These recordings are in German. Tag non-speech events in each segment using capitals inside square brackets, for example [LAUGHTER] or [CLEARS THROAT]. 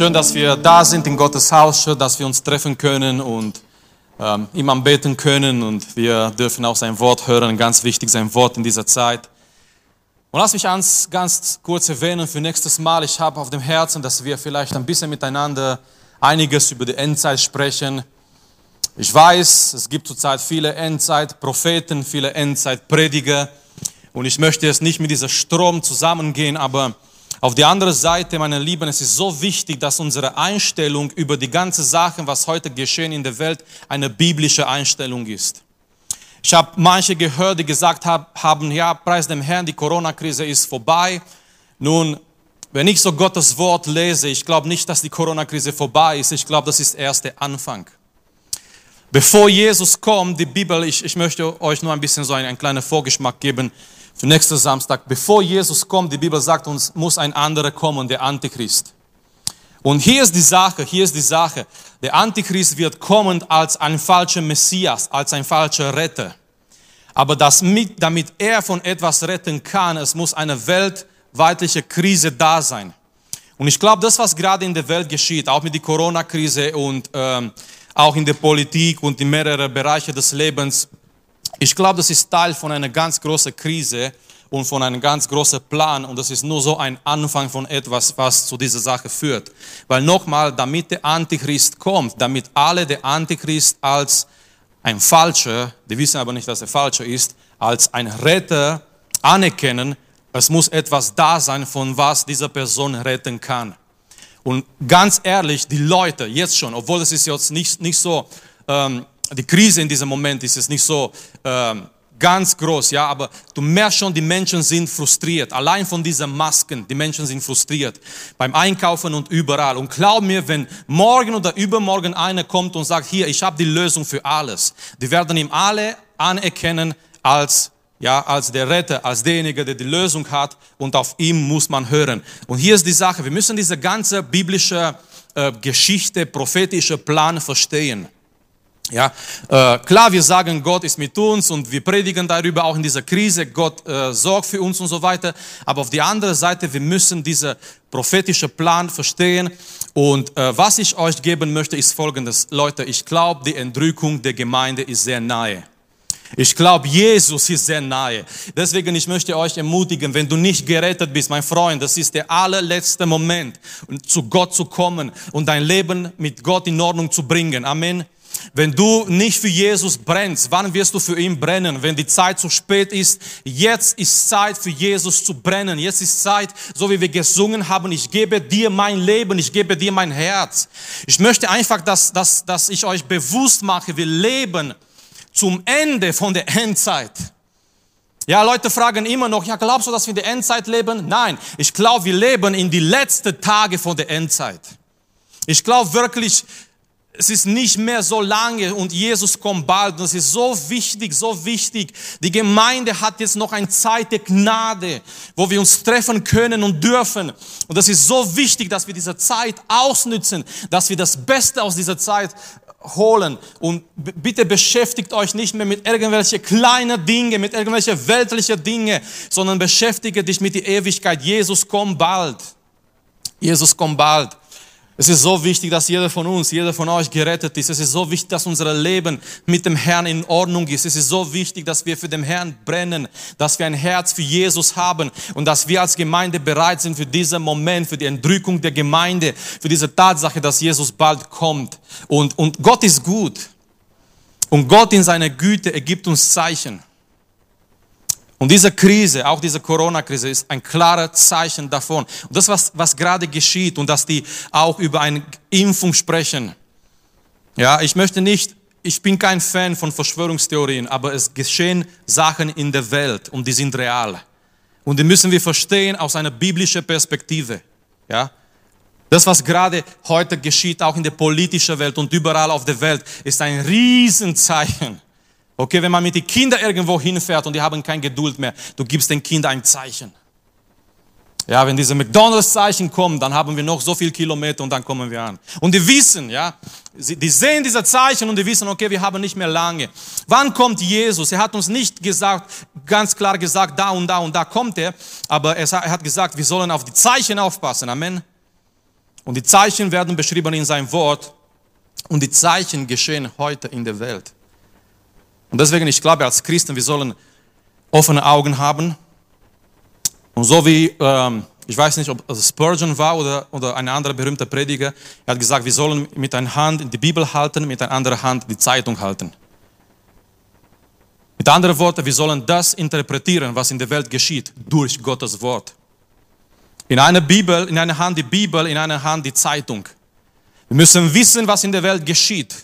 Schön, dass wir da sind in Gottes Haus, schön, dass wir uns treffen können und ähm, ihm anbeten können und wir dürfen auch sein Wort hören, ganz wichtig sein Wort in dieser Zeit. Und lass mich ganz, ganz kurz erwähnen für nächstes Mal, ich habe auf dem Herzen, dass wir vielleicht ein bisschen miteinander einiges über die Endzeit sprechen. Ich weiß, es gibt zurzeit viele Endzeitpropheten, viele Endzeitprediger und ich möchte jetzt nicht mit dieser Strom zusammengehen, aber auf die andere Seite, meine Lieben, es ist so wichtig, dass unsere Einstellung über die ganze Sache, was heute geschehen in der Welt, eine biblische Einstellung ist. Ich habe manche gehört, die gesagt haben, ja, preis dem Herrn, die Corona-Krise ist vorbei. Nun, wenn ich so Gottes Wort lese, ich glaube nicht, dass die Corona-Krise vorbei ist. Ich glaube, das ist erst der Anfang. Bevor Jesus kommt, die Bibel, ich, ich möchte euch nur ein bisschen so einen, einen kleinen Vorgeschmack geben für nächsten Samstag, bevor Jesus kommt, die Bibel sagt uns, muss ein anderer kommen, der Antichrist. Und hier ist die Sache, hier ist die Sache. Der Antichrist wird kommen als ein falscher Messias, als ein falscher Retter. Aber das mit, damit er von etwas retten kann, es muss eine weltweitliche Krise da sein. Und ich glaube, das, was gerade in der Welt geschieht, auch mit der Corona-Krise und ähm, auch in der Politik und in mehreren Bereichen des Lebens, ich glaube, das ist Teil von einer ganz großen Krise und von einem ganz großen Plan und das ist nur so ein Anfang von etwas, was zu dieser Sache führt. Weil nochmal, damit der Antichrist kommt, damit alle der Antichrist als ein Falscher, die wissen aber nicht, dass er Falscher ist, als ein Retter anerkennen, es muss etwas da sein, von was diese Person retten kann. Und ganz ehrlich, die Leute jetzt schon, obwohl es ist jetzt nicht, nicht so ähm, die Krise in diesem Moment ist es nicht so ähm, ganz groß, ja, aber du merkst schon, die Menschen sind frustriert. Allein von diesen Masken, die Menschen sind frustriert. Beim Einkaufen und überall. Und glaub mir, wenn morgen oder übermorgen einer kommt und sagt, hier, ich habe die Lösung für alles, die werden ihm alle anerkennen als ja, als der Retter, als derjenige, der die Lösung hat und auf ihm muss man hören. Und hier ist die Sache, wir müssen diese ganze biblische äh, Geschichte, prophetische Plan verstehen. Ja, äh, klar, wir sagen, Gott ist mit uns und wir predigen darüber auch in dieser Krise, Gott äh, sorgt für uns und so weiter. Aber auf die andere Seite, wir müssen diesen prophetischen Plan verstehen. Und äh, was ich euch geben möchte, ist folgendes. Leute, ich glaube, die Entrückung der Gemeinde ist sehr nahe. Ich glaube, Jesus ist sehr nahe. Deswegen, ich möchte euch ermutigen, wenn du nicht gerettet bist, mein Freund, das ist der allerletzte Moment, zu Gott zu kommen und dein Leben mit Gott in Ordnung zu bringen. Amen. Wenn du nicht für Jesus brennst, wann wirst du für ihn brennen? Wenn die Zeit zu spät ist, jetzt ist Zeit für Jesus zu brennen. Jetzt ist Zeit, so wie wir gesungen haben, ich gebe dir mein Leben, ich gebe dir mein Herz. Ich möchte einfach, dass, dass, dass ich euch bewusst mache, wir leben zum Ende von der Endzeit. Ja, Leute fragen immer noch, ja, glaubst du, dass wir in der Endzeit leben? Nein, ich glaube, wir leben in die letzten Tage von der Endzeit. Ich glaube wirklich, es ist nicht mehr so lange und Jesus kommt bald. Und es ist so wichtig, so wichtig. Die Gemeinde hat jetzt noch eine Zeit der Gnade, wo wir uns treffen können und dürfen. Und das ist so wichtig, dass wir diese Zeit ausnützen, dass wir das Beste aus dieser Zeit holen. Und bitte beschäftigt euch nicht mehr mit irgendwelchen kleinen Dingen, mit irgendwelchen weltlichen Dingen, sondern beschäftige dich mit der Ewigkeit. Jesus kommt bald. Jesus kommt bald. Es ist so wichtig, dass jeder von uns, jeder von euch gerettet ist. Es ist so wichtig, dass unser Leben mit dem Herrn in Ordnung ist. Es ist so wichtig, dass wir für den Herrn brennen, dass wir ein Herz für Jesus haben und dass wir als Gemeinde bereit sind für diesen Moment, für die Entrückung der Gemeinde, für diese Tatsache, dass Jesus bald kommt. Und, und Gott ist gut. Und Gott in seiner Güte ergibt uns Zeichen. Und diese Krise, auch diese Corona-Krise, ist ein klares Zeichen davon. Und das, was, was gerade geschieht und dass die auch über eine Impfung sprechen. Ja, ich möchte nicht, ich bin kein Fan von Verschwörungstheorien, aber es geschehen Sachen in der Welt und die sind real. Und die müssen wir verstehen aus einer biblischen Perspektive. Ja, das, was gerade heute geschieht, auch in der politischen Welt und überall auf der Welt, ist ein Riesenzeichen Okay, wenn man mit den Kindern irgendwo hinfährt und die haben kein Geduld mehr, du gibst den Kindern ein Zeichen. Ja, wenn diese McDonalds-Zeichen kommen, dann haben wir noch so viele Kilometer und dann kommen wir an. Und die wissen, ja, die sehen diese Zeichen und die wissen, okay, wir haben nicht mehr lange. Wann kommt Jesus? Er hat uns nicht gesagt, ganz klar gesagt, da und da und da kommt er, aber er hat gesagt, wir sollen auf die Zeichen aufpassen. Amen. Und die Zeichen werden beschrieben in seinem Wort. Und die Zeichen geschehen heute in der Welt. Und deswegen, ich glaube, als Christen, wir sollen offene Augen haben. Und so wie, ähm, ich weiß nicht, ob es Spurgeon war oder, oder ein anderer berühmter Prediger, er hat gesagt, wir sollen mit einer Hand die Bibel halten, mit einer anderen Hand die Zeitung halten. Mit anderen Worten, wir sollen das interpretieren, was in der Welt geschieht, durch Gottes Wort. In einer Bibel, in einer Hand die Bibel, in einer Hand die Zeitung. Wir müssen wissen, was in der Welt geschieht.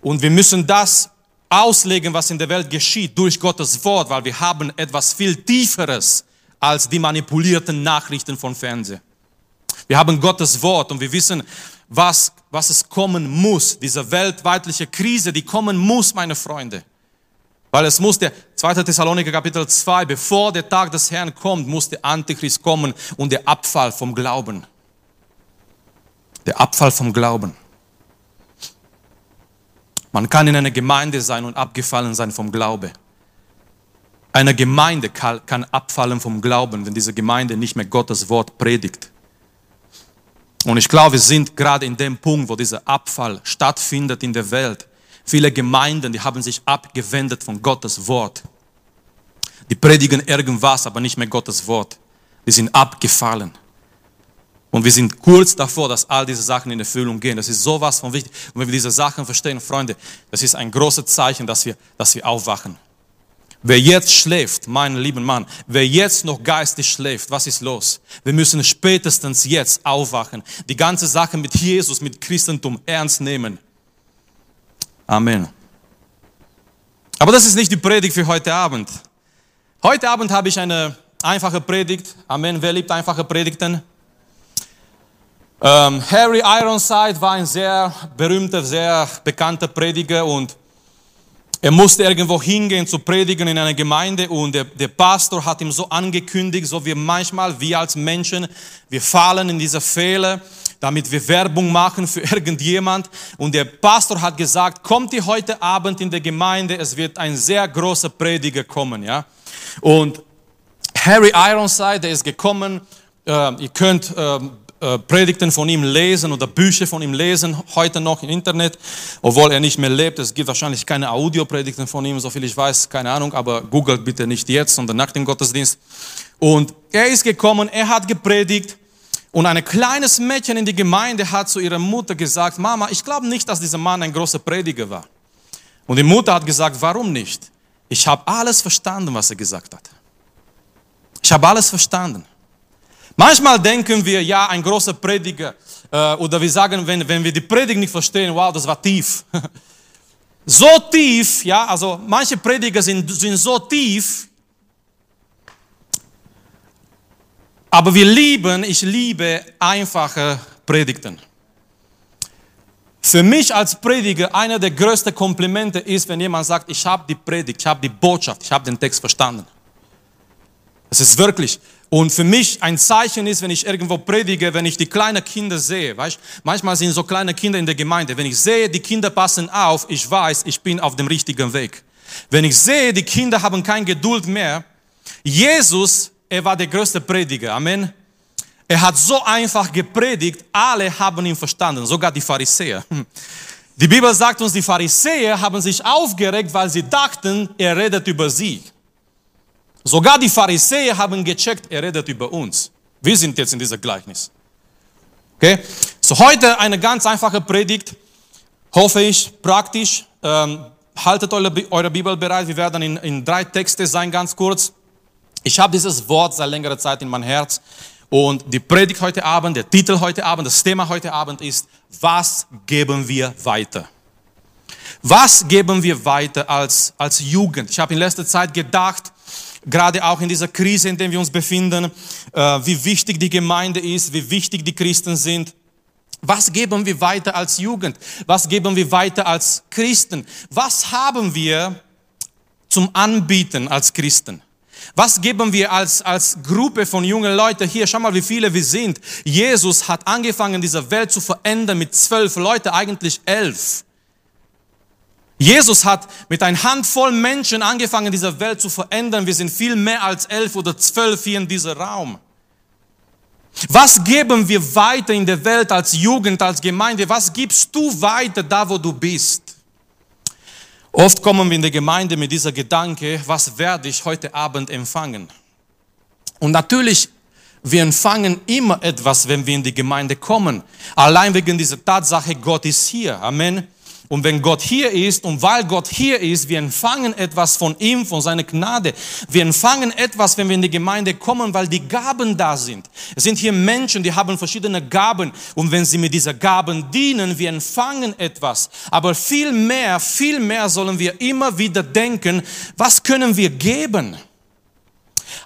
Und wir müssen das auslegen, was in der Welt geschieht, durch Gottes Wort, weil wir haben etwas viel Tieferes als die manipulierten Nachrichten von Fernsehen. Wir haben Gottes Wort und wir wissen, was, was es kommen muss. Diese weltweitliche Krise, die kommen muss, meine Freunde. Weil es muss der 2. Thessaloniker Kapitel 2, bevor der Tag des Herrn kommt, muss der Antichrist kommen und der Abfall vom Glauben. Der Abfall vom Glauben. Man kann in einer Gemeinde sein und abgefallen sein vom Glaube. Eine Gemeinde kann abfallen vom Glauben, wenn diese Gemeinde nicht mehr Gottes Wort predigt. Und ich glaube, wir sind gerade in dem Punkt, wo dieser Abfall stattfindet in der Welt. Viele Gemeinden, die haben sich abgewendet von Gottes Wort. Die predigen irgendwas, aber nicht mehr Gottes Wort. Die sind abgefallen. Und wir sind kurz davor, dass all diese Sachen in Erfüllung gehen. Das ist sowas von wichtig. Und wenn wir diese Sachen verstehen, Freunde, das ist ein großes Zeichen, dass wir, dass wir aufwachen. Wer jetzt schläft, mein lieben Mann, wer jetzt noch geistig schläft, was ist los? Wir müssen spätestens jetzt aufwachen. Die ganze Sache mit Jesus, mit Christentum ernst nehmen. Amen. Aber das ist nicht die Predigt für heute Abend. Heute Abend habe ich eine einfache Predigt. Amen. Wer liebt einfache Predigten? Ähm, Harry Ironside war ein sehr berühmter, sehr bekannter Prediger und er musste irgendwo hingehen zu predigen in einer Gemeinde und der, der Pastor hat ihm so angekündigt, so wie manchmal wir als Menschen, wir fallen in diese Fehler damit wir Werbung machen für [LAUGHS] irgendjemand. Und der Pastor hat gesagt, kommt ihr heute Abend in der Gemeinde, es wird ein sehr großer Prediger kommen, ja. Und Harry Ironside, der ist gekommen, äh, ihr könnt äh, äh, Predigten von ihm lesen oder Bücher von ihm lesen, heute noch im Internet, obwohl er nicht mehr lebt. Es gibt wahrscheinlich keine Audiopredigten von ihm, soviel ich weiß, keine Ahnung, aber googelt bitte nicht jetzt, sondern nach dem Gottesdienst. Und er ist gekommen, er hat gepredigt und ein kleines Mädchen in die Gemeinde hat zu ihrer Mutter gesagt, Mama, ich glaube nicht, dass dieser Mann ein großer Prediger war. Und die Mutter hat gesagt, warum nicht? Ich habe alles verstanden, was er gesagt hat. Ich habe alles verstanden. Manchmal denken wir, ja, ein großer Prediger, äh, oder wir sagen, wenn, wenn wir die Predigt nicht verstehen, wow, das war tief. [LAUGHS] so tief, ja, also manche Prediger sind, sind so tief, Aber wir lieben, ich liebe einfache Predigten. Für mich als Prediger einer der größten Komplimente ist, wenn jemand sagt, ich habe die Predigt, ich habe die Botschaft, ich habe den Text verstanden. Es ist wirklich. Und für mich ein Zeichen ist, wenn ich irgendwo predige, wenn ich die kleinen Kinder sehe. Weißt, manchmal sind so kleine Kinder in der Gemeinde. Wenn ich sehe, die Kinder passen auf, ich weiß, ich bin auf dem richtigen Weg. Wenn ich sehe, die Kinder haben keine Geduld mehr, Jesus er war der größte Prediger. Amen. Er hat so einfach gepredigt, alle haben ihn verstanden, sogar die Pharisäer. Die Bibel sagt uns, die Pharisäer haben sich aufgeregt, weil sie dachten, er redet über sie. Sogar die Pharisäer haben gecheckt, er redet über uns. Wir sind jetzt in dieser Gleichnis. Okay? So heute eine ganz einfache Predigt, hoffe ich, praktisch. Ähm, haltet eure, eure Bibel bereit, wir werden in, in drei Texte sein, ganz kurz. Ich habe dieses Wort seit längerer Zeit in mein Herz und die Predigt heute Abend, der Titel heute Abend, das Thema heute Abend ist, was geben wir weiter? Was geben wir weiter als, als Jugend? Ich habe in letzter Zeit gedacht, gerade auch in dieser Krise, in der wir uns befinden, äh, wie wichtig die Gemeinde ist, wie wichtig die Christen sind. Was geben wir weiter als Jugend? Was geben wir weiter als Christen? Was haben wir zum Anbieten als Christen? Was geben wir als, als Gruppe von jungen Leuten hier? Schau mal, wie viele wir sind. Jesus hat angefangen, diese Welt zu verändern mit zwölf Leuten, eigentlich elf. Jesus hat mit einer Handvoll Menschen angefangen, diese Welt zu verändern. Wir sind viel mehr als elf oder zwölf hier in diesem Raum. Was geben wir weiter in der Welt als Jugend, als Gemeinde? Was gibst du weiter da, wo du bist? Oft kommen wir in der Gemeinde mit dieser Gedanke, was werde ich heute Abend empfangen? Und natürlich, wir empfangen immer etwas, wenn wir in die Gemeinde kommen. Allein wegen dieser Tatsache, Gott ist hier. Amen. Und wenn Gott hier ist und weil Gott hier ist, wir empfangen etwas von ihm, von seiner Gnade. Wir empfangen etwas, wenn wir in die Gemeinde kommen, weil die Gaben da sind. Es sind hier Menschen, die haben verschiedene Gaben. Und wenn sie mit dieser Gaben dienen, wir empfangen etwas. Aber viel mehr, viel mehr sollen wir immer wieder denken, was können wir geben?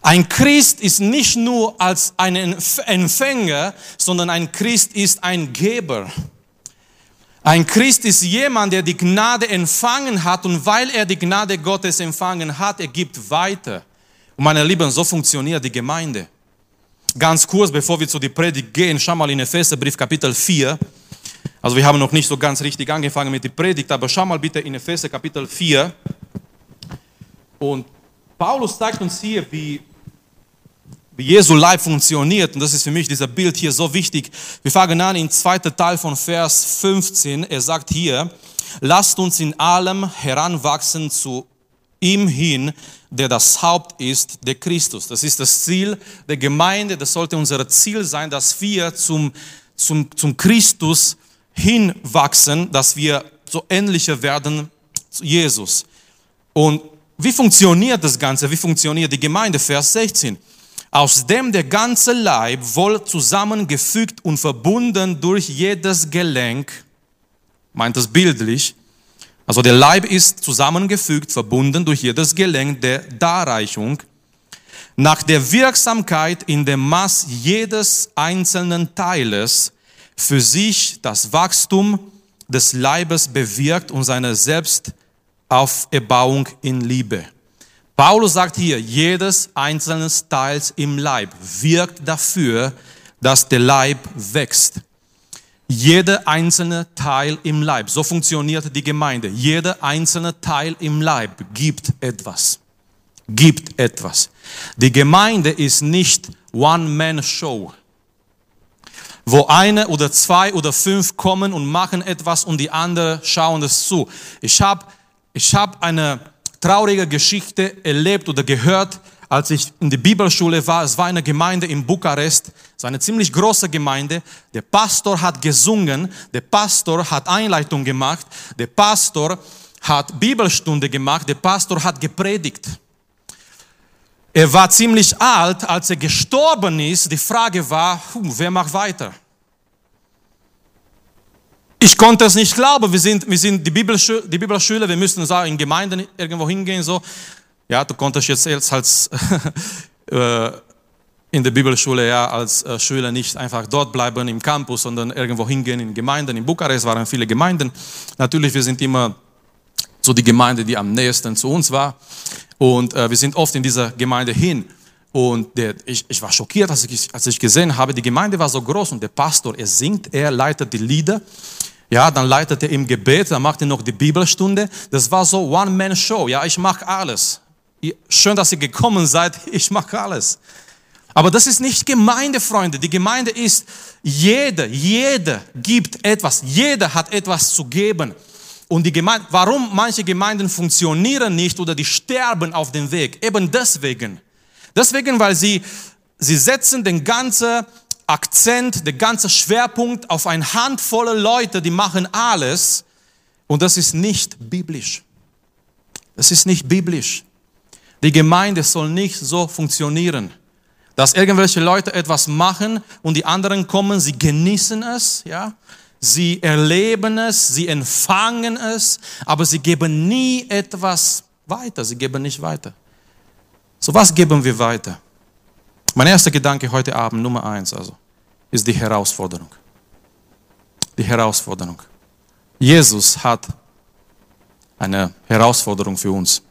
Ein Christ ist nicht nur als ein Empfänger, sondern ein Christ ist ein Geber. Ein Christ ist jemand, der die Gnade empfangen hat und weil er die Gnade Gottes empfangen hat, er gibt weiter. Und meine Lieben, so funktioniert die Gemeinde. Ganz kurz, bevor wir zu der Predigt gehen, schau mal in Epheserbrief Kapitel 4. Also wir haben noch nicht so ganz richtig angefangen mit der Predigt, aber schau mal bitte in Epheser Kapitel 4. Und Paulus zeigt uns hier, wie Jesu Leib funktioniert. Und das ist für mich dieser Bild hier so wichtig. Wir fangen an im zweiten Teil von Vers 15. Er sagt hier, lasst uns in allem heranwachsen zu ihm hin, der das Haupt ist, der Christus. Das ist das Ziel der Gemeinde. Das sollte unser Ziel sein, dass wir zum, zum, zum Christus hinwachsen, dass wir so ähnlicher werden zu Jesus. Und wie funktioniert das Ganze? Wie funktioniert die Gemeinde? Vers 16 aus dem der ganze Leib wohl zusammengefügt und verbunden durch jedes Gelenk, meint es bildlich, also der Leib ist zusammengefügt, verbunden durch jedes Gelenk der Darreichung, nach der Wirksamkeit in dem Maß jedes einzelnen Teiles für sich das Wachstum des Leibes bewirkt und seine Selbstauferbauung in Liebe. Paulus sagt hier, jedes einzelne Teils im Leib wirkt dafür, dass der Leib wächst. Jeder einzelne Teil im Leib, so funktioniert die Gemeinde. Jeder einzelne Teil im Leib gibt etwas. Gibt etwas. Die Gemeinde ist nicht One-Man-Show, wo eine oder zwei oder fünf kommen und machen etwas und die anderen schauen es zu. Ich habe ich hab eine traurige Geschichte erlebt oder gehört, als ich in der Bibelschule war. Es war eine Gemeinde in Bukarest, es war eine ziemlich große Gemeinde. Der Pastor hat gesungen, der Pastor hat Einleitung gemacht, der Pastor hat Bibelstunde gemacht, der Pastor hat gepredigt. Er war ziemlich alt, als er gestorben ist. Die Frage war, wer macht weiter? Ich konnte es nicht glauben. Wir sind, wir sind die, Bibelschule, die Bibelschüler, wir müssen so in Gemeinden irgendwo hingehen. So. Ja, du konntest jetzt als, [LAUGHS] äh, in der Bibelschule ja, als äh, Schüler nicht einfach dort bleiben im Campus, sondern irgendwo hingehen in Gemeinden. In Bukarest waren viele Gemeinden. Natürlich, wir sind immer so die Gemeinde, die am nächsten zu uns war. Und äh, wir sind oft in dieser Gemeinde hin. Und der, ich, ich war schockiert, als ich, als ich gesehen habe, die Gemeinde war so groß und der Pastor, er singt, er leitet die Lieder. Ja, dann leitet er im Gebet, dann macht er noch die Bibelstunde. Das war so One-Man-Show. Ja, ich mache alles. Schön, dass ihr gekommen seid. [LAUGHS] Ich mache alles. Aber das ist nicht Gemeinde, Freunde. Die Gemeinde ist, jeder, jeder gibt etwas. Jeder hat etwas zu geben. Und die Gemeinde, warum manche Gemeinden funktionieren nicht oder die sterben auf dem Weg? Eben deswegen. Deswegen, weil sie, sie setzen den ganzen Akzent, der ganze Schwerpunkt auf eine Handvoll Leute, die machen alles. Und das ist nicht biblisch. Das ist nicht biblisch. Die Gemeinde soll nicht so funktionieren, dass irgendwelche Leute etwas machen und die anderen kommen, sie genießen es, ja. Sie erleben es, sie empfangen es, aber sie geben nie etwas weiter. Sie geben nicht weiter. So was geben wir weiter? Mein erster Gedanke heute Abend, Nummer eins also, ist die Herausforderung. Die Herausforderung. Jesus hat eine Herausforderung für uns.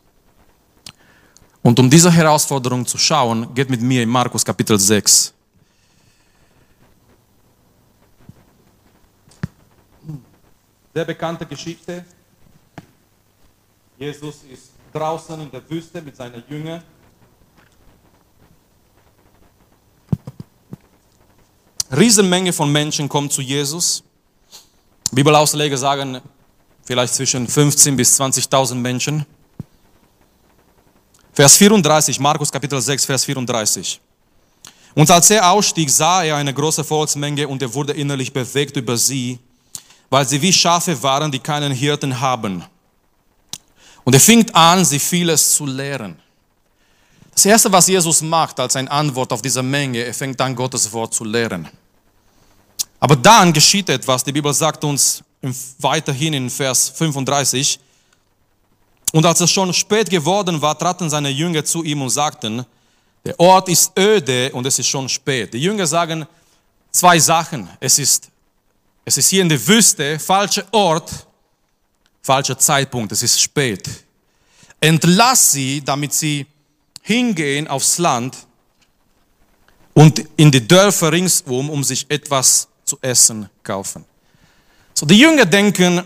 Und um diese Herausforderung zu schauen, geht mit mir in Markus Kapitel 6. Sehr bekannte Geschichte. Jesus ist draußen in der Wüste mit seinen Jüngern Riesenmenge von Menschen kommt zu Jesus. Bibelausleger sagen vielleicht zwischen 15 bis 20.000 Menschen. Vers 34, Markus Kapitel 6, Vers 34. Und als er ausstieg, sah er eine große Volksmenge und er wurde innerlich bewegt über sie, weil sie wie Schafe waren, die keinen Hirten haben. Und er fing an, sie vieles zu lehren. Das Erste, was Jesus macht als eine Antwort auf diese Menge, er fängt an, Gottes Wort zu lehren. Aber dann geschieht etwas, die Bibel sagt uns weiterhin in Vers 35, und als es schon spät geworden war, traten seine Jünger zu ihm und sagten, der Ort ist öde und es ist schon spät. Die Jünger sagen zwei Sachen. Es ist, es ist hier in der Wüste, falscher Ort, falscher Zeitpunkt, es ist spät. Entlass sie, damit sie hingehen aufs Land und in die Dörfer ringsum, um sich etwas zu essen kaufen. So, die Jünger denken,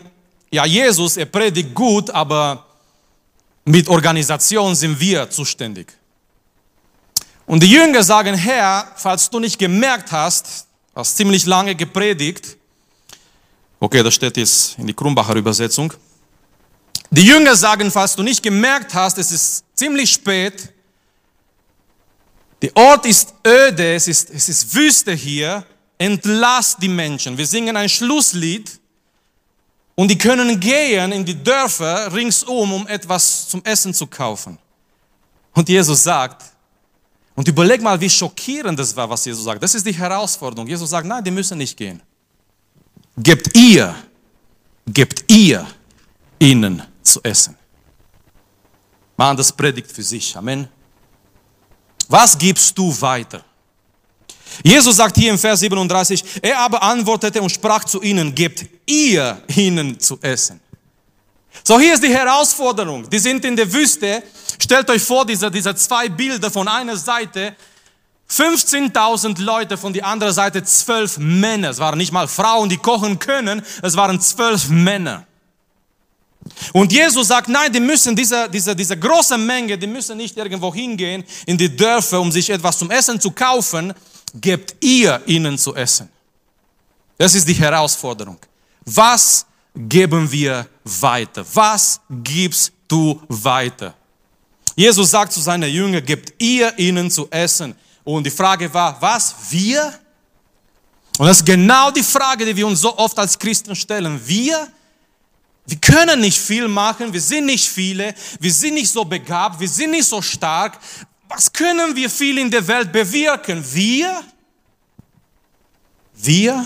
ja, Jesus, er predigt gut, aber mit Organisation sind wir zuständig. Und die Jünger sagen, Herr, falls du nicht gemerkt hast, hast ziemlich lange gepredigt, okay, das steht jetzt in die Krumbacher Übersetzung, die Jünger sagen, falls du nicht gemerkt hast, es ist ziemlich spät, der Ort ist öde, es ist, es ist Wüste hier, entlass die Menschen. Wir singen ein Schlusslied und die können gehen in die Dörfer ringsum, um etwas zum Essen zu kaufen. Und Jesus sagt, und überleg mal, wie schockierend das war, was Jesus sagt. Das ist die Herausforderung. Jesus sagt, nein, die müssen nicht gehen. Gebt ihr, gebt ihr ihnen zu essen. Mann, das predigt für sich. Amen. Was gibst du weiter? Jesus sagt hier im Vers 37, er aber antwortete und sprach zu ihnen, gebt ihr ihnen zu essen. So, hier ist die Herausforderung. Die sind in der Wüste. Stellt euch vor, diese, diese zwei Bilder von einer Seite, 15.000 Leute, von der anderen Seite zwölf Männer. Es waren nicht mal Frauen, die kochen können, es waren zwölf Männer. Und Jesus sagt, nein, die müssen, diese, diese, diese große Menge, die müssen nicht irgendwo hingehen in die Dörfer, um sich etwas zum Essen zu kaufen. Gebt ihr ihnen zu essen. Das ist die Herausforderung. Was geben wir weiter? Was gibst du weiter? Jesus sagt zu seinen Jüngern, gebt ihr ihnen zu essen. Und die Frage war, was? Wir? Und das ist genau die Frage, die wir uns so oft als Christen stellen. Wir? Wir können nicht viel machen, wir sind nicht viele, wir sind nicht so begabt, wir sind nicht so stark. Was können wir viel in der Welt bewirken? Wir? Wir?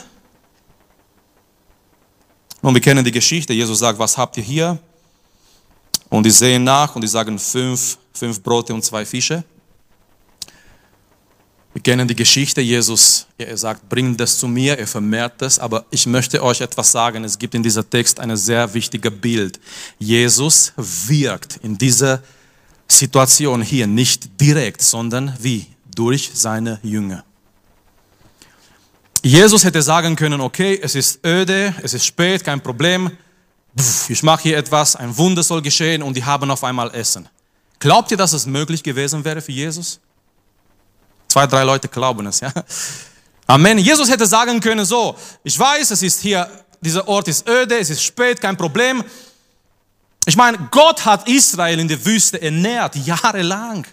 Nun, wir kennen die Geschichte. Jesus sagt, was habt ihr hier? Und die sehen nach und die sagen fünf, fünf Brote und zwei Fische. Wir kennen die Geschichte, Jesus, er sagt, bringt das zu mir, er vermehrt das, aber ich möchte euch etwas sagen, es gibt in dieser Text ein sehr wichtiges Bild. Jesus wirkt in dieser Situation hier nicht direkt, sondern wie? Durch seine Jünger. Jesus hätte sagen können, okay, es ist öde, es ist spät, kein Problem, ich mache hier etwas, ein Wunder soll geschehen und die haben auf einmal Essen. Glaubt ihr, dass es möglich gewesen wäre für Jesus? Zwei, drei Leute glauben es, ja. Amen. Jesus hätte sagen können, so, ich weiß, es ist hier, dieser Ort ist öde, es ist spät, kein Problem. Ich meine, Gott hat Israel in der Wüste ernährt, jahrelang.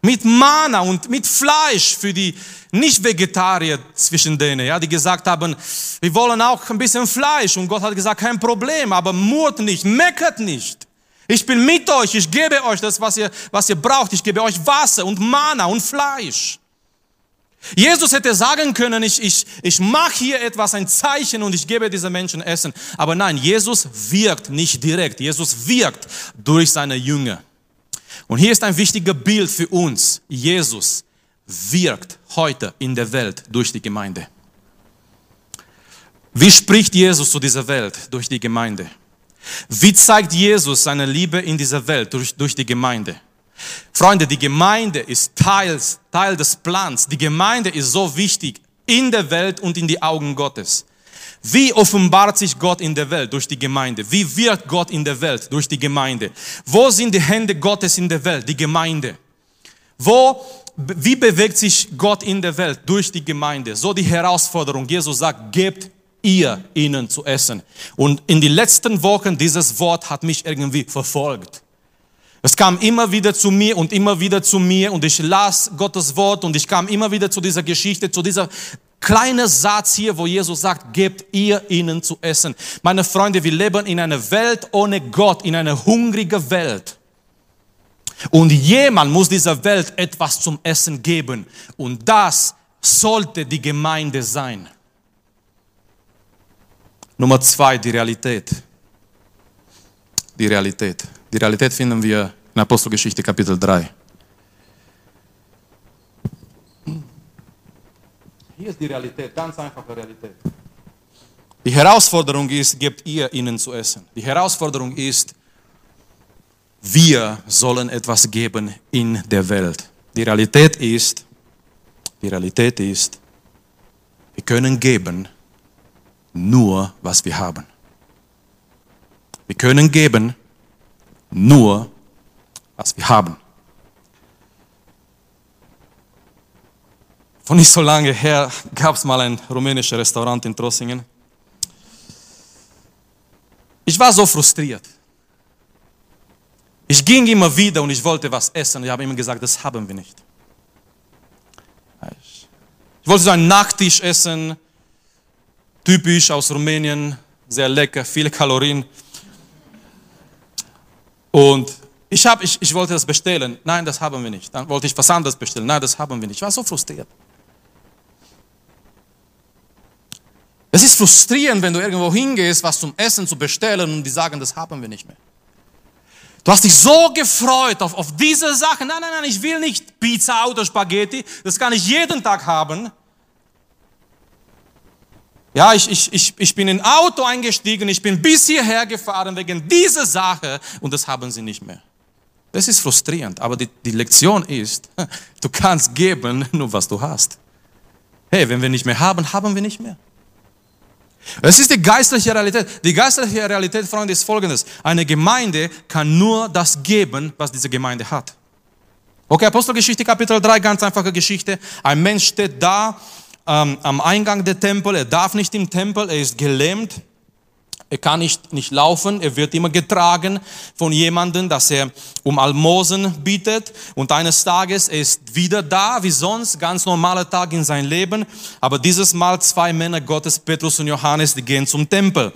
Mit Mana und mit Fleisch für die Nicht-Vegetarier zwischen denen, ja, die gesagt haben, wir wollen auch ein bisschen Fleisch. Und Gott hat gesagt, kein Problem, aber murrt nicht, meckert nicht. Ich bin mit euch, ich gebe euch das, was ihr, was ihr braucht. Ich gebe euch Wasser und Mana und Fleisch. Jesus hätte sagen können, ich, ich, ich mache hier etwas, ein Zeichen und ich gebe diesen Menschen Essen. Aber nein, Jesus wirkt nicht direkt. Jesus wirkt durch seine Jünger. Und hier ist ein wichtiger Bild für uns. Jesus wirkt heute in der Welt durch die Gemeinde. Wie spricht Jesus zu dieser Welt? Durch die Gemeinde. Wie zeigt Jesus seine Liebe in dieser Welt? Durch, durch die Gemeinde. Freunde, die Gemeinde ist Teil, Teil des Plans. Die Gemeinde ist so wichtig in der Welt und in die Augen Gottes. Wie offenbart sich Gott in der Welt? Durch die Gemeinde. Wie wirkt Gott in der Welt? Durch die Gemeinde. Wo sind die Hände Gottes in der Welt? Die Gemeinde. Wo, wie bewegt sich Gott in der Welt? Durch die Gemeinde. So die Herausforderung. Jesus sagt, gebt ihr ihnen zu essen. Und in den letzten Wochen, dieses Wort hat mich irgendwie verfolgt. Es kam immer wieder zu mir und immer wieder zu mir und ich las Gottes Wort und ich kam immer wieder zu dieser Geschichte, zu dieser kleinen Satz hier, wo Jesus sagt, gebt ihr ihnen zu essen. Meine Freunde, wir leben in einer Welt ohne Gott, in einer hungrigen Welt. Und jemand muss dieser Welt etwas zum Essen geben. Und das sollte die Gemeinde sein. Nummer zwei, die Realität. Die Realität. Die Realität finden wir in Apostelgeschichte Kapitel 3. Hier ist die Realität, ganz einfache Realität. Die Herausforderung ist, gebt ihr ihnen zu essen. Die Herausforderung ist, wir sollen etwas geben in der Welt. Die Realität ist, die Realität ist, wir können geben nur, was wir haben. Wir können geben nur, was wir haben. Von nicht so lange her gab es mal ein rumänisches Restaurant in Trossingen. Ich war so frustriert. Ich ging immer wieder und ich wollte was essen. Ich habe immer gesagt, das haben wir nicht. Ich wollte so einen Nachtisch essen, typisch aus Rumänien, sehr lecker, viele Kalorien. Und ich, hab, ich, ich wollte das bestellen. Nein, das haben wir nicht. Dann wollte ich was anderes bestellen. Nein, das haben wir nicht. Ich war so frustriert. Es ist frustrierend, wenn du irgendwo hingehst, was zum Essen zu bestellen und die sagen, das haben wir nicht mehr. Du hast dich so gefreut auf, auf diese Sache. Nein, nein, nein, ich will nicht Pizza oder Spaghetti. Das kann ich jeden Tag haben. Ja, ich, ich, ich, ich bin in Auto eingestiegen, ich bin bis hierher gefahren wegen dieser Sache und das haben sie nicht mehr. Das ist frustrierend, aber die, die Lektion ist, [LAUGHS] du kannst geben, [LAUGHS] nur was du hast. Hey, wenn wir nicht mehr haben, haben wir nicht mehr. Es ist die geistliche Realität. Die geistliche Realität, Freunde, ist folgendes. Eine Gemeinde kann nur das geben, was diese Gemeinde hat. Okay, Apostelgeschichte Kapitel 3, ganz einfache Geschichte. Ein Mensch steht da ähm, am Eingang der Tempel, er darf nicht im Tempel, er ist gelähmt. Er kann nicht, nicht laufen, er wird immer getragen von jemandem, dass er um Almosen bietet. Und eines Tages, er ist wieder da, wie sonst, ganz normaler Tag in sein Leben. Aber dieses Mal zwei Männer Gottes, Petrus und Johannes, die gehen zum Tempel.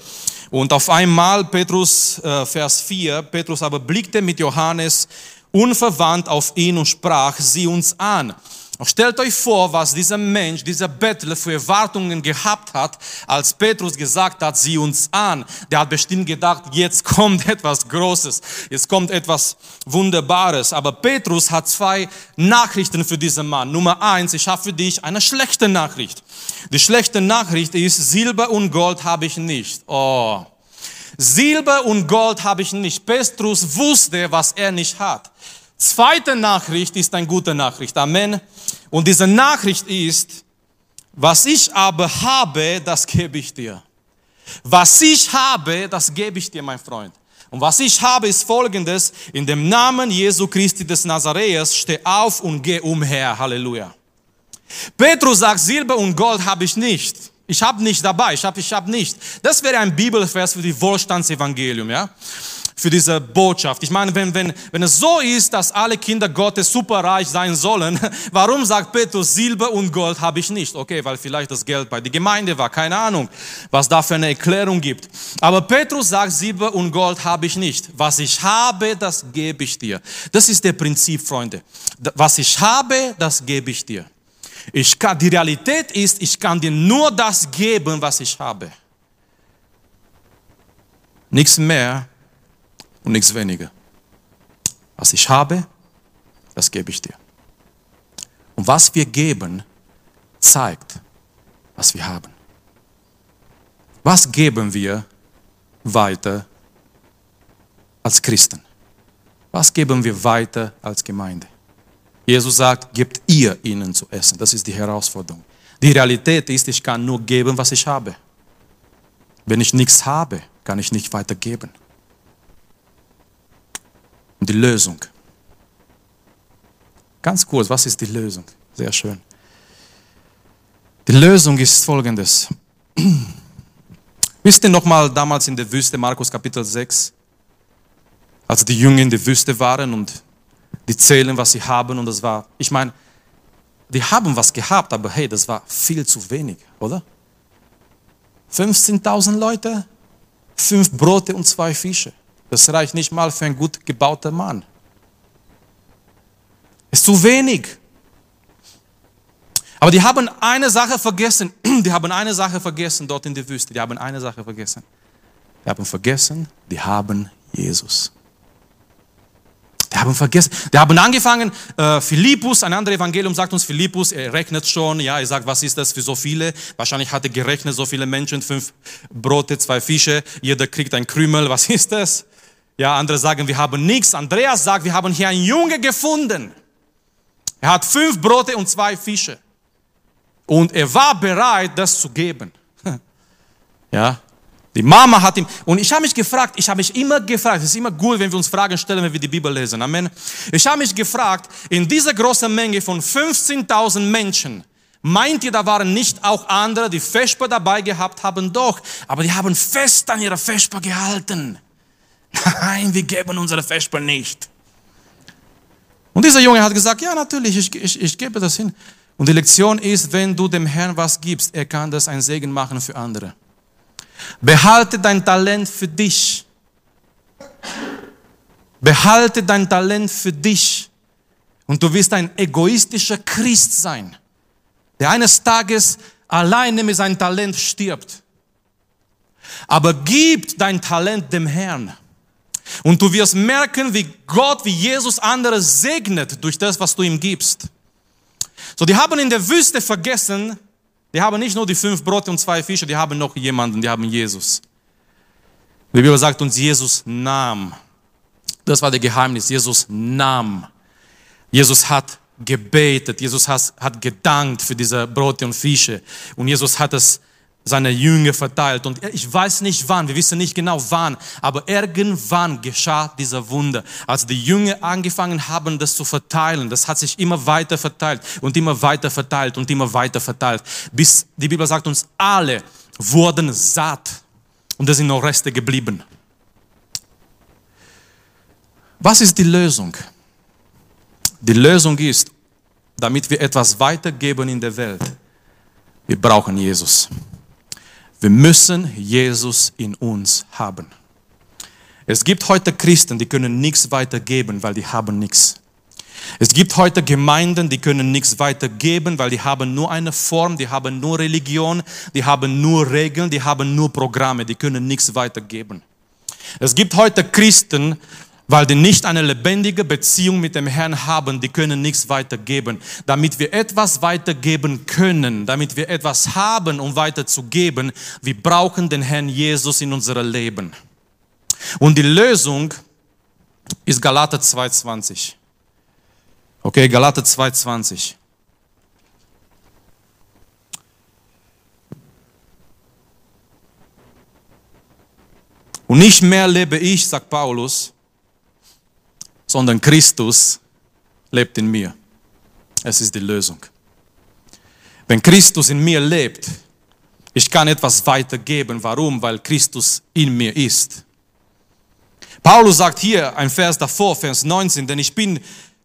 Und auf einmal, Petrus, äh, Vers 4, Petrus aber blickte mit Johannes unverwandt auf ihn und sprach, sieh uns an. Stellt euch vor, was dieser Mensch, dieser Bettler für Erwartungen gehabt hat, als Petrus gesagt hat, sieh uns an. Der hat bestimmt gedacht, jetzt [LAUGHS] kommt etwas Großes, jetzt kommt etwas Wunderbares. Aber Petrus hat zwei Nachrichten für diesen Mann. Nummer eins, ich habe für dich eine schlechte Nachricht. Die schlechte Nachricht ist, Silber und Gold habe ich nicht. Oh. Silber und Gold habe ich nicht. Petrus wusste, was er nicht hat. Zweite Nachricht ist eine gute Nachricht. Amen. Und diese Nachricht ist, was ich aber habe, das gebe ich dir. Was ich habe, das gebe ich dir, mein Freund. Und was ich habe, ist folgendes. In dem Namen Jesu Christi des Nazareas, steh auf und geh umher. Halleluja. Petrus sagt, Silber und Gold habe ich nicht. Ich habe nicht dabei, ich habe ich hab nicht. Das wäre ein Bibelvers für die Wohlstandsevangelium, ja für diese Botschaft. Ich meine, wenn, wenn, wenn es so ist, dass alle Kinder Gottes superreich sein sollen, [LAUGHS] warum sagt Petrus, Silber und Gold habe ich nicht? Okay, weil vielleicht das Geld bei der Gemeinde war, keine Ahnung, was da für eine Erklärung gibt. Aber Petrus sagt, Silber und Gold habe ich nicht. Was ich habe, das gebe ich dir. Das ist der Prinzip, Freunde. Was ich habe, das gebe ich dir. Ich kann, die Realität ist, ich kann dir nur das geben, was ich habe. Nichts mehr und nichts weniger. Was ich habe, das gebe ich dir. Und was wir geben, zeigt, was wir haben. Was geben wir weiter als Christen? Was geben wir weiter als Gemeinde? Jesus sagt, gebt ihr ihnen zu essen. Das ist die Herausforderung. Die Realität ist, ich kann nur geben, was ich habe. Wenn ich nichts habe, kann ich nicht weitergeben. Und die Lösung. Ganz kurz, was ist die Lösung? Sehr schön. Die Lösung ist folgendes. [CLEARS THROAT] Wisst ihr noch mal damals in der Wüste, Markus Kapitel 6, als die Jünger in der Wüste waren und die zählen, was sie haben und das war, ich meine, die haben was gehabt, aber hey, das war viel zu wenig, oder? 15.000 Leute, fünf Brote und zwei Fische. Das reicht nicht mal für einen gut gebauten Mann. Ist zu wenig. Aber die haben eine Sache vergessen. [CLEARS THROAT] Die haben eine Sache vergessen dort in der Wüste. Die haben eine Sache vergessen. Die haben vergessen, die haben Jesus. Die haben vergessen, die haben angefangen, äh, Philippus, ein anderes Evangelium sagt uns, Philippus, er rechnet schon, ja, er sagt, was ist das für so viele? Wahrscheinlich hat er gerechnet, so viele Menschen, fünf Brote, zwei Fische, jeder kriegt ein Krümel, was ist das? Ja, andere sagen, wir haben nichts. Andreas sagt, wir haben hier einen Junge gefunden. Er hat fünf Brote und zwei Fische. Und er war bereit, das zu geben. [LAUGHS] Ja, die Mama hat ihm, und ich habe mich gefragt, ich habe mich immer gefragt, es ist immer gut, wenn wir uns Fragen stellen, wenn wir die Bibel lesen. Amen. Ich habe mich gefragt, in dieser großen Menge von 15.000 Menschen, meint ihr, da waren nicht auch andere, die Vesper dabei gehabt haben? Doch, aber die haben fest an ihrer Vesper gehalten. Nein, wir geben unsere Vesper nicht. Und dieser Junge hat gesagt, ja, natürlich, ich, ich, ich gebe das hin. Und die Lektion ist, wenn du dem Herrn was gibst, er kann das ein Segen machen für andere. Behalte dein Talent für dich. Behalte dein Talent für dich. Und du wirst ein egoistischer Christ sein, der eines Tages alleine mit seinem Talent stirbt. Aber gib dein Talent dem Herrn. Und du wirst merken, wie Gott, wie Jesus andere segnet durch das, was du ihm gibst. So, die haben in der Wüste vergessen, die haben nicht nur die fünf Brote und zwei Fische, die haben noch jemanden, die haben Jesus. Die Bibel sagt uns, Jesus nahm. Das war der Geheimnis. Jesus nahm. Jesus hat gebetet. Jesus hat, hat gedankt für diese Brote und Fische. Und Jesus hat es seine Jünger verteilt. Und ich weiß nicht wann, wir wissen nicht genau wann, aber irgendwann geschah dieser Wunder. Als die Jünger angefangen haben, das zu verteilen, das hat sich immer weiter verteilt und immer weiter verteilt und immer weiter verteilt, bis die Bibel sagt uns, alle wurden satt und es sind noch Reste geblieben. Was ist die Lösung? Die Lösung ist, damit wir etwas weitergeben in der Welt, wir brauchen Jesus. Wir müssen Jesus in uns haben. Es gibt heute Christen, die können nichts weitergeben, weil die haben nichts. Es gibt heute Gemeinden, die können nichts weitergeben, weil die haben nur eine Form, die haben nur Religion, die haben nur Regeln, die haben nur Programme, die können nichts weitergeben. Es gibt heute Christen, weil die nicht eine lebendige Beziehung mit dem Herrn haben, die können nichts weitergeben. Damit wir etwas weitergeben können, damit wir etwas haben, um weiterzugeben, wir brauchen den Herrn Jesus in unserem Leben. Und die Lösung ist Galater 2,20. Okay, Galater 2,20. Und nicht mehr lebe ich, sagt Paulus, sondern Christus lebt in mir. Es ist die Lösung. Wenn Christus in mir lebt, ich kann etwas weitergeben. Warum? Weil Christus in mir ist. Paulus sagt hier, ein Vers davor, Vers 19, denn ich bin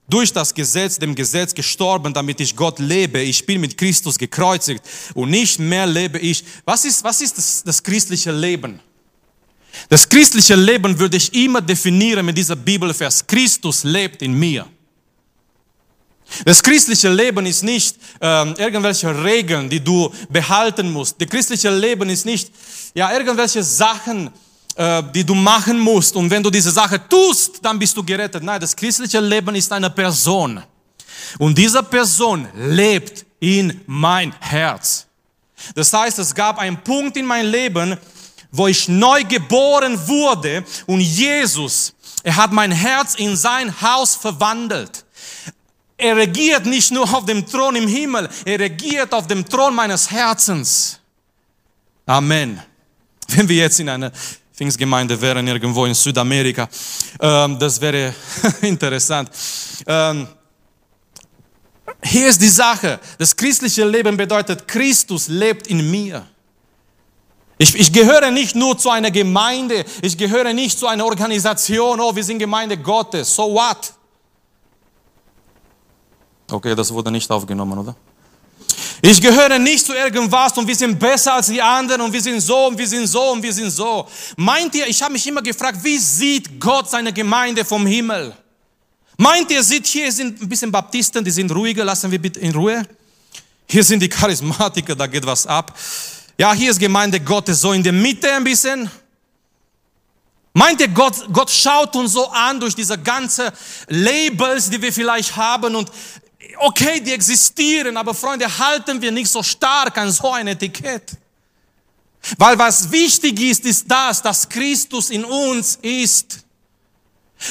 durch das Gesetz, dem Gesetz gestorben, damit ich Gott lebe. Ich bin mit Christus gekreuzigt und nicht mehr lebe ich. Was ist, was ist das, das christliche Leben? Das christliche Leben würde ich immer definieren mit dieser Bibelvers. Christus lebt in mir. Das christliche Leben ist nicht ähm, irgendwelche Regeln, die du behalten musst. Das christliche Leben ist nicht ja, irgendwelche Sachen, äh, die du machen musst. Und wenn du diese Sache tust, dann bist du gerettet. Nein, das christliche Leben ist eine Person. Und diese Person lebt in mein Herz. Das heißt, es gab einen Punkt in meinem Leben, wo ich neu geboren wurde und Jesus, er hat mein Herz in sein Haus verwandelt. Er regiert nicht nur auf dem Thron im Himmel, er regiert auf dem Thron meines Herzens. Amen. Wenn wir jetzt in einer Pfingstgemeinde wären, irgendwo in Südamerika, ähm, das wäre [LAUGHS] interessant. Ähm, hier ist die Sache. Das christliche Leben bedeutet, Christus lebt in mir. Ich, ich, gehöre nicht nur zu einer Gemeinde, ich gehöre nicht zu einer Organisation, oh, wir sind Gemeinde Gottes, so what? Okay, das wurde nicht aufgenommen, oder? Ich gehöre nicht zu irgendwas und wir sind besser als die anderen und wir sind so und wir sind so und wir sind so. Meint ihr, ich habe mich immer gefragt, wie sieht Gott seine Gemeinde vom Himmel? Meint ihr, sieht hier sind ein bisschen Baptisten, die sind ruhiger, lassen wir bitte in Ruhe. Hier sind die Charismatiker, da geht was ab. Ja, hier ist Gemeinde Gottes so in der Mitte ein bisschen. Meint ihr, Gott, Gott schaut uns so an durch diese ganze Labels, die wir vielleicht haben und okay, die existieren, aber Freunde, halten wir nicht so stark an so ein Etikett. Weil was wichtig ist, ist das, dass Christus in uns ist.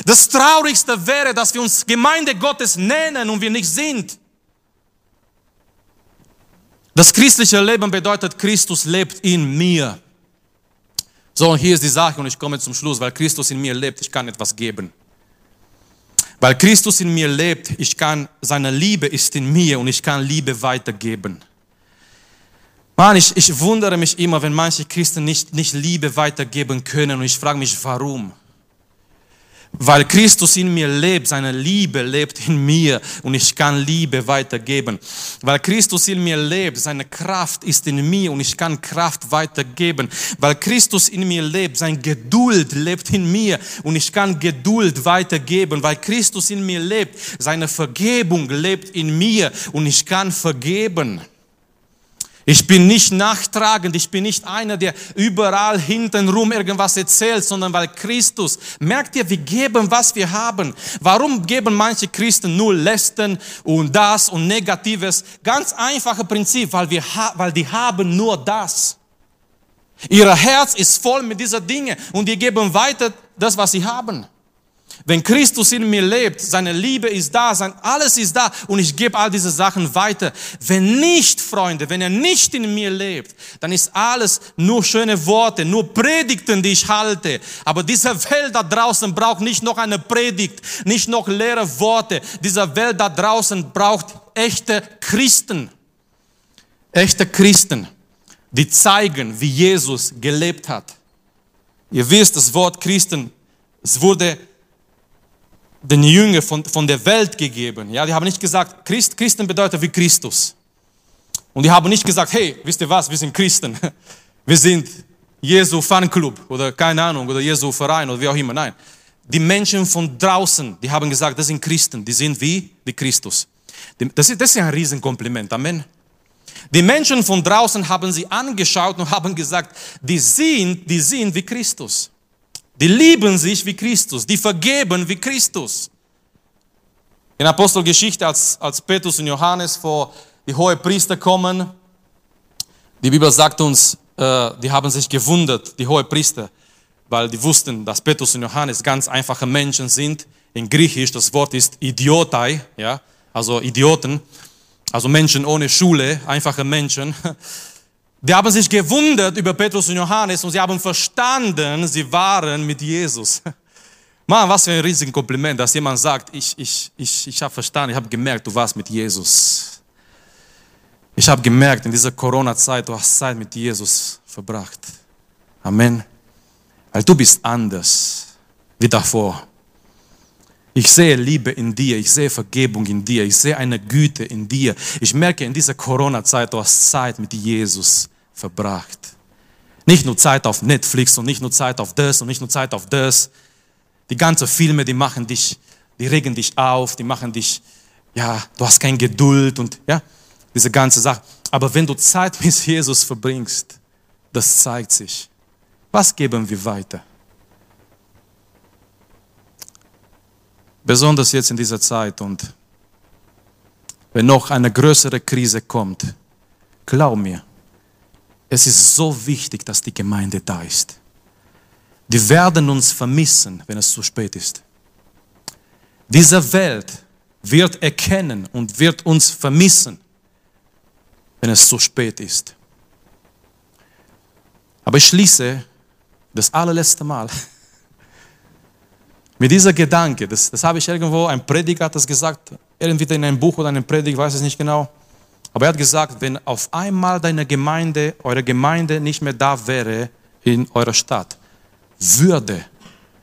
Das Traurigste wäre, dass wir uns Gemeinde Gottes nennen und wir nicht sind. Das christliche Leben bedeutet, Christus lebt in mir. So, und hier ist die Sache und ich komme zum Schluss, weil Christus in mir lebt, ich kann etwas geben. Weil Christus in mir lebt, ich kann, seine Liebe ist in mir und ich kann Liebe weitergeben. Mann, ich, ich wundere mich immer, wenn manche Christen nicht, nicht Liebe weitergeben können und ich frage mich, warum? Weil Christus in mir lebt, seine Liebe lebt in mir und ich kann Liebe weitergeben. Weil Christus in mir lebt, seine Kraft ist in mir und ich kann Kraft weitergeben. Weil Christus in mir lebt, sein Geduld lebt in mir und ich kann Geduld weitergeben. Weil Christus in mir lebt, seine Vergebung lebt in mir und ich kann vergeben. Ich bin nicht nachtragend, ich bin nicht einer, der überall hintenrum irgendwas erzählt, sondern weil Christus, merkt ihr, wir geben, was wir haben. Warum geben manche Christen nur Lästen und das und Negatives? Ganz einfache Prinzip, weil, wir, weil die haben nur das. Ihr Herz ist voll mit dieser Dinge und die geben weiter das, was sie haben. Wenn Christus in mir lebt, seine Liebe ist da, sein alles ist da und ich gebe all diese Sachen weiter. Wenn nicht, Freunde, wenn er nicht in mir lebt, dann ist alles nur schöne Worte, nur Predigten, die ich halte. Aber diese Welt da draußen braucht nicht noch eine Predigt, nicht noch leere Worte. Diese Welt da draußen braucht echte Christen. Echte Christen, die zeigen, wie Jesus gelebt hat. Ihr wisst, das Wort Christen, es wurde den Jünger von, von der Welt gegeben. Ja, die haben nicht gesagt, Christ, Christen bedeutet wie Christus. Und die haben nicht gesagt, hey, wisst ihr was, wir sind Christen. [LAUGHS] Wir sind Jesu Fanclub oder keine Ahnung, oder Jesu Verein oder wie auch immer. Nein. Die Menschen von draußen, die haben gesagt, das sind Christen, die sind wie, wie Christus. Das ist, das ist ein Riesenkompliment. Amen. Die Menschen von draußen haben sie angeschaut und haben gesagt, die sind, die sind wie Christus. Die lieben sich wie Christus, die vergeben wie Christus. In Apostelgeschichte, als, als Petrus und Johannes vor die hohe Priester kommen, die Bibel sagt uns, äh, die haben sich gewundert, die hohe Priester, weil die wussten, dass Petrus und Johannes ganz einfache Menschen sind. In Griechisch, das Wort ist Idiotai, ja, also Idioten, also Menschen ohne Schule, einfache Menschen. [LAUGHS] Die haben sich gewundert über Petrus und Johannes und sie haben verstanden, sie waren mit Jesus. [LAUGHS] Mann, was für ein riesiges Kompliment, dass jemand sagt, ich, ich, ich, ich habe verstanden, ich habe gemerkt, du warst mit Jesus. Ich habe gemerkt, in dieser Corona-Zeit, du hast Zeit mit Jesus verbracht. Amen. Weil du bist anders wie davor. Ich sehe Liebe in dir, ich sehe Vergebung in dir, ich sehe eine Güte in dir. Ich merke in dieser Corona-Zeit, du hast Zeit mit Jesus verbracht. Nicht nur Zeit auf Netflix und nicht nur Zeit auf das und nicht nur Zeit auf das. Die ganzen Filme, die machen dich, die regen dich auf, die machen dich, ja, du hast keine Geduld und ja, diese ganze Sache. Aber wenn du Zeit [LAUGHS] mit Jesus verbringst, das zeigt sich. Was geben wir weiter? Besonders jetzt in dieser Zeit und wenn noch eine größere Krise kommt, glaub mir, es ist so wichtig, dass die Gemeinde da ist. Die werden uns vermissen, wenn es zu spät ist. Diese Welt wird erkennen und wird uns vermissen, wenn es zu spät ist. Aber ich schließe das allerletzte Mal [LAUGHS] mit dieser Gedanke, das, das habe ich irgendwo, ein Prediger hat das gesagt, Irgendwie in einem Buch oder einem Predigt, weiß es nicht genau. Aber er hat gesagt, wenn auf einmal deine Gemeinde, eure Gemeinde nicht mehr da wäre in eurer Stadt, würde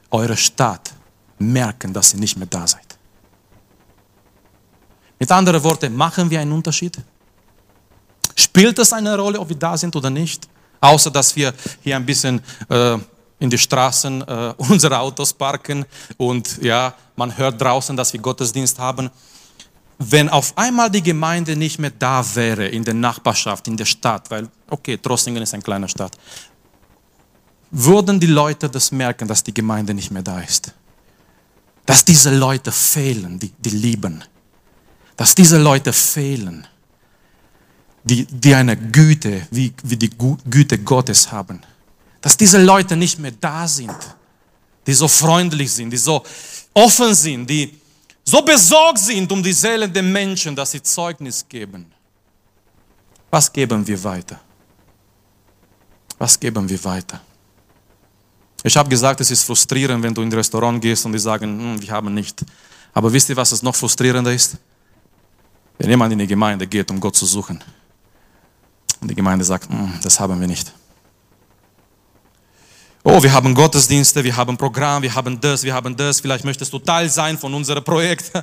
eure Stadt merken, dass ihr nicht mehr da seid. Mit anderen Worten, machen wir einen Unterschied? Spielt es eine Rolle, ob wir da sind oder nicht? Außer dass wir hier ein bisschen äh, in die Straßen äh, [LAUGHS] unsere Autos parken und ja, man hört draußen, dass wir Gottesdienst haben. Wenn auf einmal die Gemeinde nicht mehr da wäre in der Nachbarschaft, in der Stadt, weil, okay, Trossingen ist eine kleine Stadt, würden die Leute das merken, dass die Gemeinde nicht mehr da ist. Dass diese Leute fehlen, die, die lieben. Dass diese Leute fehlen, die, die eine Güte, wie, wie die Güte Gottes haben dass diese Leute nicht mehr da sind, die so freundlich sind, die so offen sind, die so besorgt sind um die Seelen der Menschen, dass sie Zeugnis geben. Was geben wir weiter? Was geben wir weiter? Ich habe gesagt, es ist frustrierend, wenn du in ein Restaurant gehst und die sagen, hm, wir haben nicht. Aber wisst ihr, was es noch frustrierender ist? Wenn jemand in die Gemeinde geht, um Gott zu suchen. Und die Gemeinde sagt, hm, das haben wir nicht. Oh, wir haben Gottesdienste, wir haben Programm, wir haben das, wir haben das. Vielleicht möchtest du Teil sein von unserem Projekt. [LAUGHS]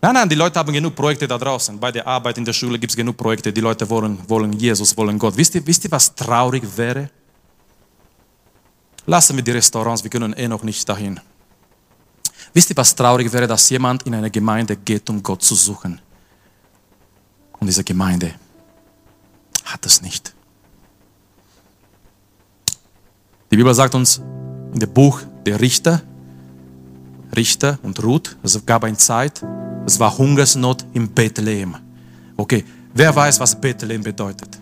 Nein, nein, die Leute haben genug Projekte da draußen. Bei der Arbeit in der Schule gibt es genug Projekte. Die Leute wollen, wollen Jesus, wollen Gott. Wisst ihr, wisst ihr, was traurig wäre? Lassen wir die Restaurants, wir können eh noch nicht dahin. Wisst ihr, was traurig wäre, dass jemand in eine Gemeinde geht, um Gott zu suchen? Und diese Gemeinde hat es nicht. Die Bibel sagt uns in dem Buch der Richter, Richter und Ruth, es gab eine Zeit, es war Hungersnot in Bethlehem. Okay, wer weiß, was Bethlehem bedeutet?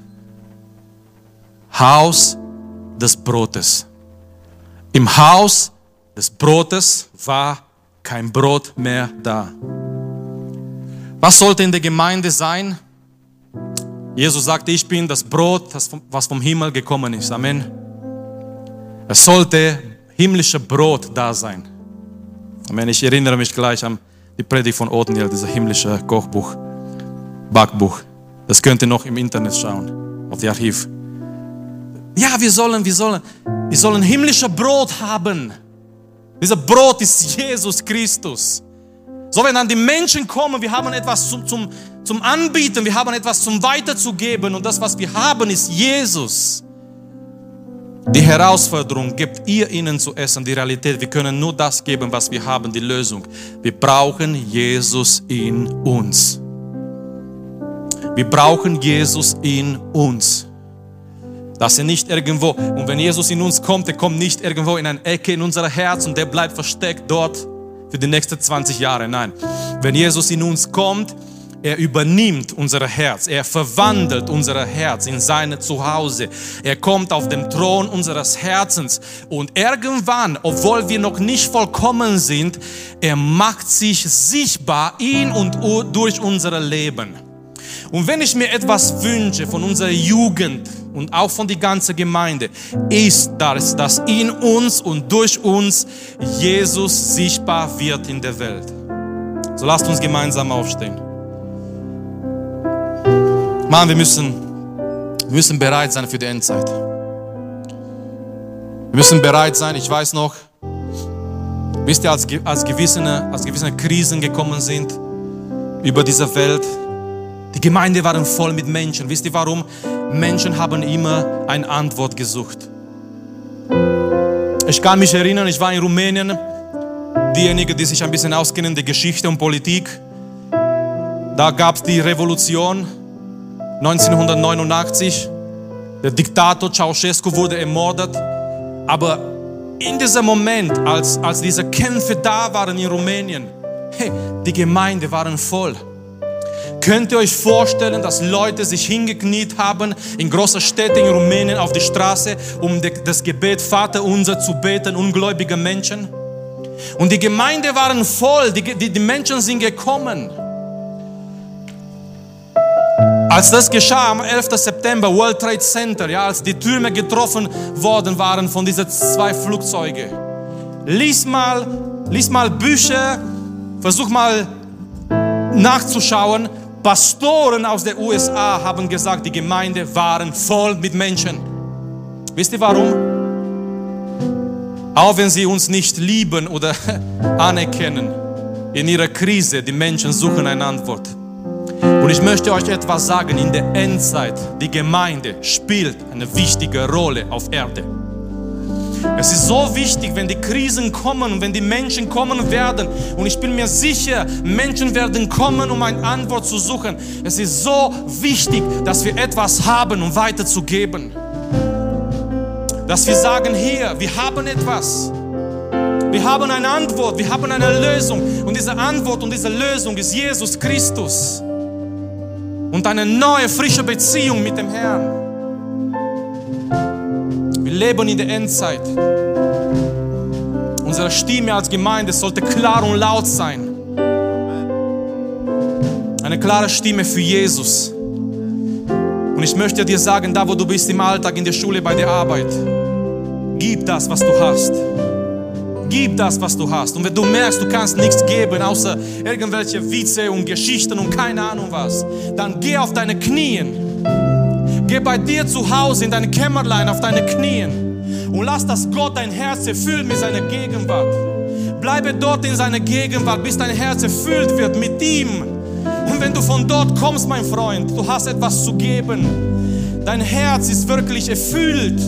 Haus des Brotes. Im Haus des Brotes war kein Brot mehr da. Was sollte in der Gemeinde sein? Jesus sagte, ich bin das Brot, was vom Himmel gekommen ist. Amen. Es sollte himmlische Brot da sein. Amen. Ich erinnere mich gleich an die Predigt von Othniel, dieses himmlische Kochbuch, Backbuch. Das könnt ihr noch im Internet schauen, auf die Archiv. Ja, wir sollen, wir sollen, wir sollen himmlische Brot haben. Dieser Brot ist Jesus Christus. So, wenn dann die Menschen kommen, wir haben etwas zum, zum, zum Anbieten, wir haben etwas zum Weiterzugeben und das, was wir haben, ist Jesus. Die Herausforderung gibt ihr ihnen zu essen, die Realität. Wir können nur das geben, was wir haben, die Lösung. Wir brauchen Jesus in uns. Wir brauchen Jesus in uns. Dass er nicht irgendwo, und wenn Jesus in uns kommt, er kommt nicht irgendwo in eine Ecke in unser Herz und der bleibt versteckt dort für die nächsten 20 Jahre. Nein, wenn Jesus in uns kommt, er übernimmt unser Herz. Er verwandelt unser Herz in seine Zuhause. Er kommt auf den Thron unseres Herzens. Und irgendwann, obwohl wir noch nicht vollkommen sind, er macht sich sichtbar in und durch unser Leben. Und wenn ich mir etwas wünsche von unserer Jugend und auch von der ganzen Gemeinde, ist das, dass in uns und durch uns Jesus sichtbar wird in der Welt. So lasst uns gemeinsam aufstehen. Mann, wir müssen, wir müssen bereit sein für die Endzeit. Wir müssen bereit sein, ich weiß noch, wisst ihr, als, als, gewisse, als gewisse Krisen gekommen sind über diese Welt, die Gemeinde waren voll mit Menschen. Wisst ihr warum? Menschen haben immer eine Antwort gesucht. Ich kann mich erinnern, ich war in Rumänien, diejenigen, die sich ein bisschen auskennen, die Geschichte und Politik. Da gab es die Revolution 1989. Der Diktator Ceausescu wurde ermordet. Aber in diesem Moment, als, als diese Kämpfe da waren in Rumänien, hey, die Gemeinde waren voll. Könnt ihr euch vorstellen, dass Leute sich hingekniet haben in großen Städten in Rumänien auf die Straße, um das Gebet Vater unser zu beten, ungläubige Menschen? Und die Gemeinde waren voll, die, die, die Menschen sind gekommen. Als das geschah am 11. September, World Trade Center, ja, als die Türme getroffen worden waren von diesen zwei Flugzeugen, lies mal, lies mal Bücher, versuch mal nachzuschauen, Pastoren aus den USA haben gesagt, die Gemeinde waren voll mit Menschen. Wisst ihr warum? Auch wenn sie uns nicht lieben oder [LAUGHS] anerkennen, in ihrer Krise, die Menschen suchen eine Antwort. Und ich möchte euch etwas sagen, in der Endzeit, die Gemeinde spielt eine wichtige Rolle auf Erde. Es ist so wichtig, wenn die Krisen kommen und wenn die Menschen kommen werden. Und ich bin mir sicher, Menschen werden kommen, um eine Antwort zu suchen. Es ist so wichtig, dass wir etwas haben, um weiterzugeben. Dass wir sagen, hier, wir haben etwas. Wir haben eine Antwort, wir haben eine Lösung. Und diese Antwort und diese Lösung ist Jesus Christus. Und eine neue, frische Beziehung mit dem Herrn. Wir leben in der Endzeit. Unsere Stimme als Gemeinde sollte klar und laut sein. Eine klare Stimme für Jesus. Und ich möchte dir sagen, da wo du bist im Alltag, in der Schule, bei der Arbeit, gib das, was du hast. Gib das, was du hast. Und wenn du merkst, du kannst nichts geben, außer irgendwelche Witze und Geschichten und keine Ahnung was, dann geh auf deine Knien Geh bei dir zu Hause in dein Kämmerlein auf deine Knien und lass das Gott dein Herz erfüllen mit seiner Gegenwart. Bleibe dort in seiner Gegenwart, bis dein Herz erfüllt wird mit ihm. Und wenn du von dort kommst, mein Freund, du hast etwas zu geben. Dein Herz ist wirklich erfüllt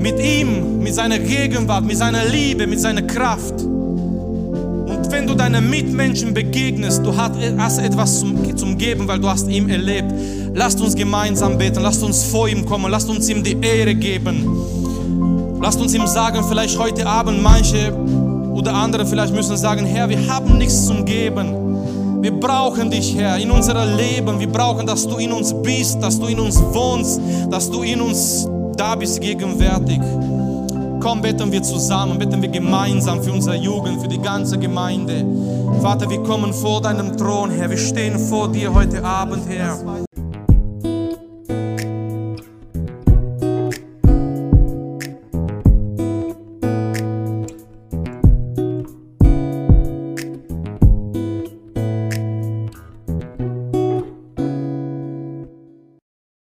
mit ihm, mit seiner Gegenwart, mit seiner Liebe, mit seiner Kraft. Und wenn du deinen Mitmenschen begegnest, du hast etwas zum, zum Geben, weil du hast ihm erlebt. Lasst uns gemeinsam beten, lasst uns vor ihm kommen, lasst uns ihm die Ehre geben. Lasst uns ihm sagen, vielleicht heute Abend manche oder andere vielleicht müssen sagen, Herr, wir haben nichts zum Geben. Wir brauchen dich, Herr, in unserem Leben. Wir brauchen, dass du in uns bist, dass du in uns wohnst, dass du in uns da bist, gegenwärtig. Komm, beten wir zusammen, beten wir gemeinsam für unsere Jugend, für die ganze Gemeinde. Vater, wir kommen vor deinem Thron, Herr. Wir stehen vor dir heute Abend, Herr.